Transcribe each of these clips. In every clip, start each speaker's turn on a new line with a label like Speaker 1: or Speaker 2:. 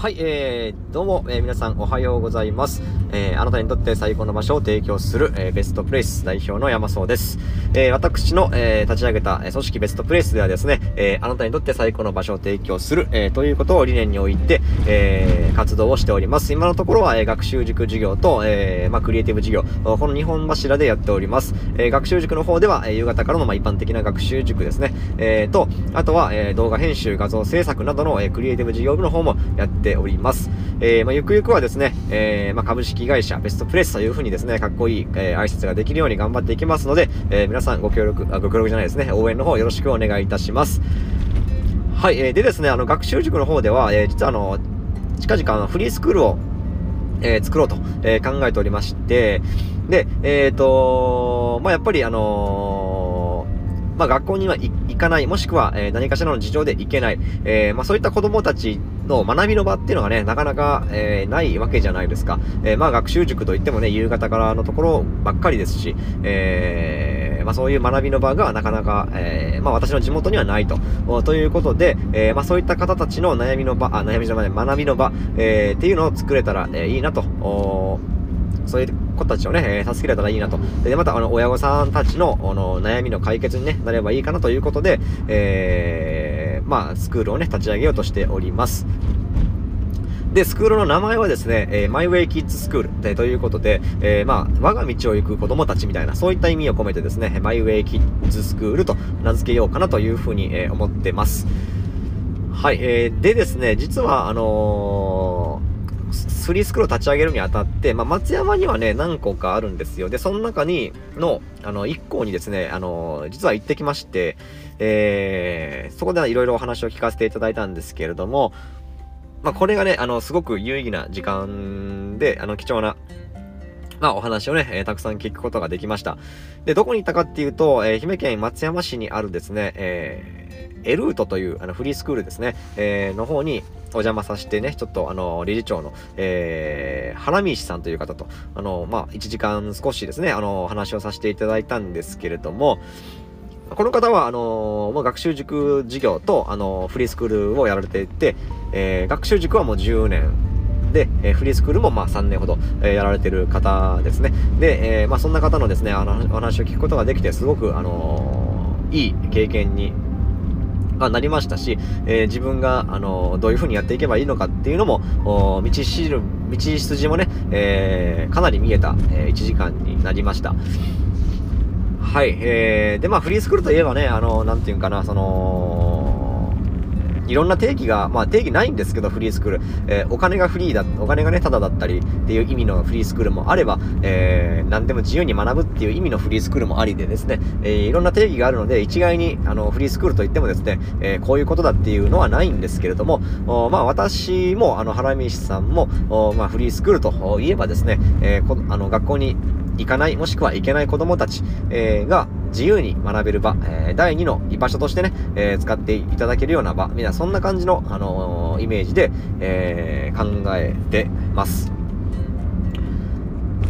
Speaker 1: はい、えー、どうも、えー、皆さんおはようございます。えー、あなたにとって最高の場所を提供する、えー、ベストプレイス代表の山荘です。え、私の、え、立ち上げた、え、組織ベストプレイスではですね、え、あなたにとって最高の場所を提供する、え、ということを理念において、え、活動をしております。今のところは、え、学習塾授業と、え、まあ、クリエイティブ授業、この2本柱でやっております。え、学習塾の方では、え、夕方からの、まあ、一般的な学習塾ですね。えー、と、あとは、え、動画編集、画像制作などの、え、クリエイティブ事業部の方もやっております。えー、まあ、ゆくゆくはですね、えー、まあ、株式会社ベストプレスというふうにですね、かっこいい、えー、挨拶ができるように頑張っていきますので、えー、皆さんご協力、あ、ご協力じゃないですね、応援の方よろしくお願いいたします。はい、えー、でですね、あの、学習塾の方では、えー、実はあの、近々あのフリースクールを、えー、作ろうと、えー、考えておりまして、で、えっ、ー、とまあ、やっぱりあのー、まあ、学校には行かない、もしくは、えー、何かしらの事情で行けない、えー、まあ、そういった子供たちの学びの場っていうのがね、なかなか、えー、ないわけじゃないですか。えー、まあ学習塾といってもね、夕方からのところばっかりですし、えー、まあそういう学びの場がなかなか、えー、まあ私の地元にはないと。ということで、えー、まあそういった方たちの悩みの場、あ、悩みじゃない、学びの場、えー、っていうのを作れたら、えー、いいなと。そういう子たちをね、え、助けられたらいいなと。で、また、あの、親御さんたちの、あの、悩みの解決に、ね、なればいいかなということで、えー、まあ、スクールをね、立ち上げようとしております。で、スクールの名前はですね、えー、マイウェイキッズスクールでということで、えー、まあ、我が道を行く子供たちみたいな、そういった意味を込めてですね、マイウェイキッズスクールと名付けようかなというふうに、えー、思ってます。はい、えー、でですね、実は、あのー、フリースクールを立ち上げるにあたって、まあ、松山にはね、何個かあるんですよ。で、その中に、の、あの、1校にですね、あの、実は行ってきまして、えー、そこではいろいろお話を聞かせていただいたんですけれども、まあ、これがね、あの、すごく有意義な時間で、あの、貴重な、まあ、お話をね、えー、たくさん聞くことができました。で、どこに行ったかっていうと、えー、愛媛県松山市にあるですね、えー、エルートというあのフリースクールですね、えー、の方にお邪魔させてね、ちょっとあの、理事長の、えー、原西さんという方と、あの、まあ、1時間少しですね、あの、話をさせていただいたんですけれども、この方は、あのー、学習塾事業と、あの、フリースクールをやられていて、えー、学習塾はもう10年で、えー、フリースクールもまあ3年ほど、えー、やられてる方ですね。で、えー、まあそんな方のですね、あの、お話を聞くことができて、すごく、あのー、いい経験にまなりましたし、え、自分が、あのどういう風にやっていけばいいのかっていうのも、道しる、道筋もね、え、かなり見えた、え、1時間になりました。はい。えー、で、まあ、フリースクールといえばね、あの、なんていうかな、その、いろんな定義が、まあ、定義ないんですけど、フリースクール。えー、お金がフリーだ、お金がね、タダだったりっていう意味のフリースクールもあれば、えー、何でも自由に学ぶっていう意味のフリースクールもありでですね、えー、いろんな定義があるので、一概に、あの、フリースクールといってもですね、えー、こういうことだっていうのはないんですけれども、おまあ、私も、あの、原西さんも、おまあ、フリースクールといえばですね、えー、こあの、学校に行かない、もしくは行けない子供たち、えー、が自由に学べる場、えー、第2の居場所としてね、えー、使っていただけるような場、みんなそんな感じの、あの、イメージで、え、考えてます。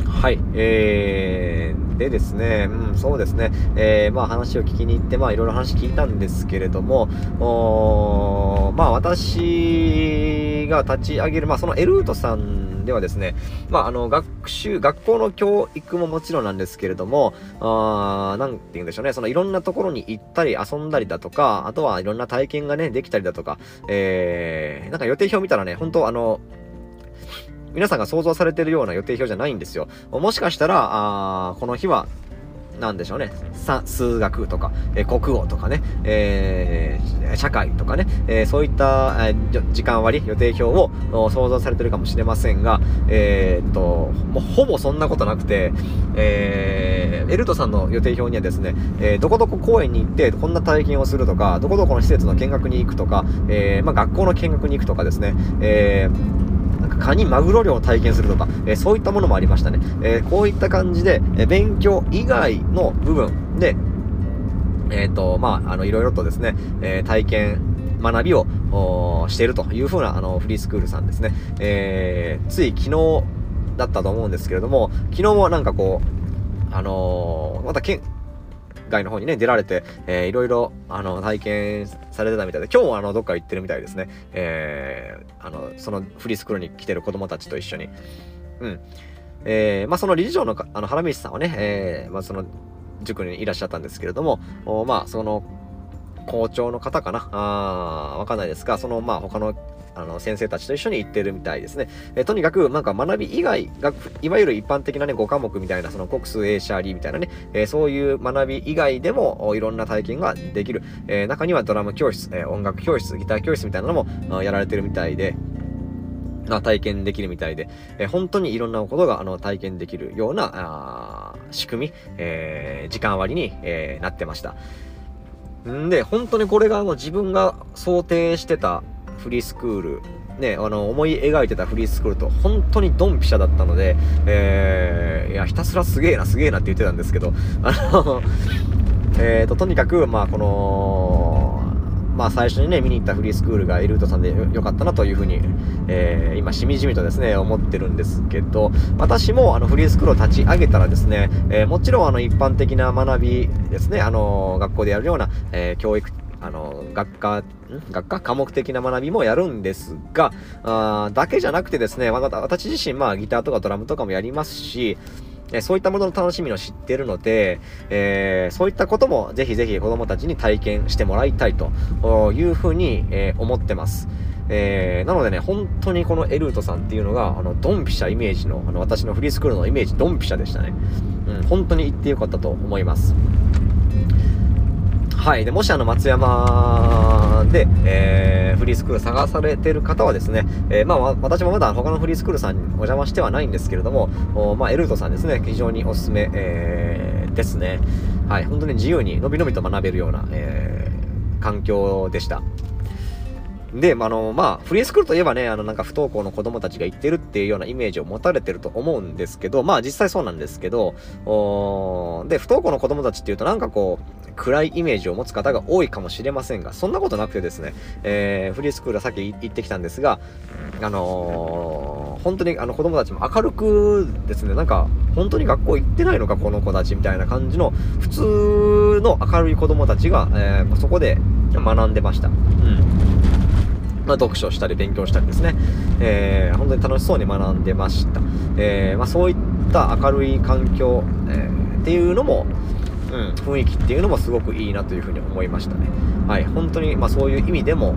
Speaker 1: はい、えー、でですね、うん、そうですね、えー、まあ話を聞きに行って、まあいろいろ話聞いたんですけれども、まあ私が立ち上げる、まあそのエルートさんではですね、まあ、あの、学習、学校の教育ももちろんなんですけれども、あなんて言うんでしょうね、そのいろんなところに行ったり遊んだりだとか、あとはいろんな体験がね、できたりだとか、えー、なんか予定表見たらね、本当あの、皆さんが想像されてるような予定表じゃないんですよ。もしかしたら、あこの日はなんでしょうね、数学とか、え、国語とかね、えー、社会とかね、えー、そういった、え時間割、予定表を想像されてるかもしれませんが、えっと、もうほぼそんなことなくて、えエルトさんの予定表にはですね、えどこどこ公園に行ってこんな体験をするとか、どこどこの施設の見学に行くとか、えまあ、学校の見学に行くとかですね、えーかカニ、マグロ漁を体験するとか、えー、そういったものもありましたね。え、こういった感じで、え勉強以外の部分で、えっ、と、まあ、あの、いろいろとですね、え体験、学びをしているというふうな、あの、フリースクールさんですね。えーつい昨日だったと思うんですけれども、昨日もなんかこう、あのまたけん、外の方にね、出られて、えー、いろいろ、あの、体験されてたみたいで、今日もあの、どっか行ってるみたいですね。えー、あの、そのフリースクールに来てる子供たちと一緒に。うん。えー、まあ、その理事長のあの原道さんはね、えー、まあ、その塾にいらっしゃったんですけれども、おまあ、その校長の方かなあわかんないですが、その、まあ、他のあの先生たちと一緒に行ってるみたいですね。えとにかくなんか学び以外がいわゆる一般的なね5科目みたいなその国数 A シャーリーみたいなね、え、そういう学び以外でもいろんな体験ができる、え、中にはドラム教室、え、音楽教室ギター教室みたいなのもやられてるみたいで。体験できるみたいで、えー、本当にいろんなことがあの体験できるようなあ仕組み、えー、時間割に、えー、なってました。んで、本当にこれがあの自分が想定してたフリースクール、ね、あの思い描いてたフリースクールと本当にドンピシャだったので、えー、いや、ひたすらすげえな、すげえなって言ってたんですけど、あの、えーと、とにかく、まあ、この、まあ、最初にね、見に行ったフリースクールがエルートさんでよかったなというふうに、えー、今、しみじみとですね、思ってるんですけど、私もあのフリースクールを立ち上げたらですね、えー、もちろんあの一般的な学びですね、あの学校でやるような、え、教育あの、学科、学科科目的な学びもやるんですが、あだけじゃなくてですね、私自身、まあ、ギターとかドラムとかもやりますし、えそういったものの楽しみを知ってるので、えー、そういったこともぜひぜひ子供たちに体験してもらいたいというふうに、えー、思ってます。えー、なのでね、本当にこのエルートさんっていうのが、あの、ドンピシャイメージの、あの、私のフリースクールのイメージ、ドンピシャでしたね。うん、本当に行ってよかったと思います。はい。で、もしあの、松山で、えー、フリースクール探されてる方はですね、えー、まあ、私もまだ他のフリースクールさんにお邪魔してはないんですけれども、おまあ、エルートさんですね、非常におすすめ、えー、ですね。はい。本当に自由に、のびのびと学べるような、えー、環境でした。で、あの、まあ、フリースクールといえばね、あの、なんか不登校の子供たちが行ってるっていうようなイメージを持たれてると思うんですけど、まあ実際そうなんですけど、おで、不登校の子供たちっていうとなんかこう、暗いイメージを持つ方が多いかもしれませんが、そんなことなくてですね、えー、フリースクールはさっき行ってきたんですが、あのー、本当にあの子供たちも明るくですね、なんか、本当に学校行ってないのか、この子たちみたいな感じの、普通の明るい子供たちが、えー、そこで学んでました。うん。まあ、読書したり勉強したりですね、えー、本当に楽しそうに学んでました。えー、まあ、そういった明るい環境、えー、っていうのも、うん、雰囲気っていうのもすごくいいなというふうに思いましたね。はい、本当に、まあ、そういう意味でも、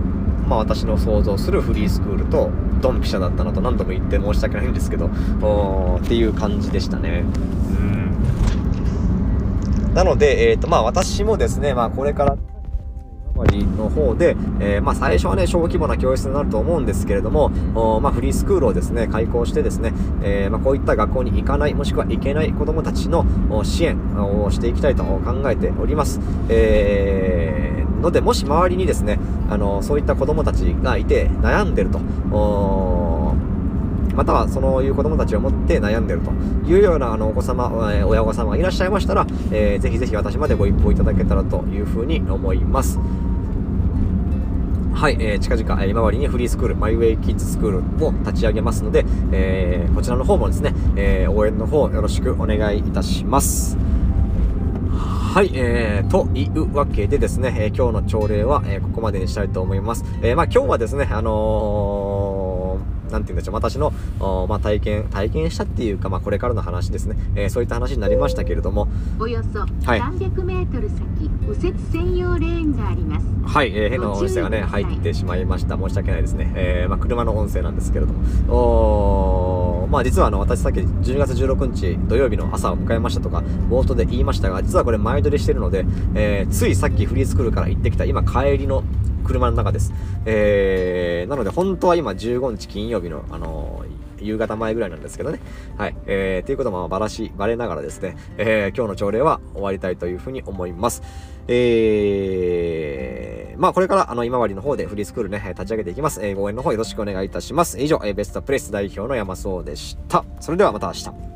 Speaker 1: まあ、私の想像するフリースクールとドンピシャだったなと何度も言って申し訳ないんですけど、っていう感じでしたね。うんなので、え、ー、と、まあ私もですね、まあこれからの方で、えー、まあ、最初はね、小規模な教室になると思うんですけれども、まあ、フリースクールをですね、開校してですね、えー、まあ、こういった学校に行かない、もしくは行けない子供たちの支援をしていきたいと考えております。えー、ので、もし周りにですね、あの、そういった子供たちがいて悩んでると、またはそういう子供たちを持って悩んでるというようなあのお子様、え親御様がいらっしゃいましたら、えー、ぜひぜひ私までご一報いただけたらというふうに思います。はい、えー、近々、今治にフリースクール、マイウェイキッズスクールを立ち上げますので、えー、こちらの方もですね、えー、応援の方よろしくお願いいたします。はい、えー、というわけでですね、えー、今日の朝礼は、えー、ここまでにしたいと思います。えー、まあ今日はですね、あのーなんて言うんでしょう、私の、まあ、体験、体験したっていうか、まあ、これからの話ですね、えー、そういった話になりましたけれども、
Speaker 2: およそ300メートル先、右折専用レーンがあります。
Speaker 1: はい、えー、変な音声がね、入ってしまいました。申し訳ないですね。えー、まあ、車の音声なんですけれども、おまあ、実はあの、私さっき12月16日土曜日の朝を迎えましたとか、冒頭で言いましたが、実はこれ前撮りしてるので、えー、ついさっきフリースクールから行ってきた、今帰りの車の中です。えー、なので本当は今15日金曜日の、あのー、夕方前ぐらいなんですけどね。はい。えー、ということもばらし、ばれながらですね、えー、今日の朝礼は終わりたいというふうに思います。えー、まあこれからあの今治の方でフリースクールね、立ち上げていきます。えー、応援の方よろしくお願いいたします。以上、えー、ベストプレス代表の山荘でした。それではまた明日。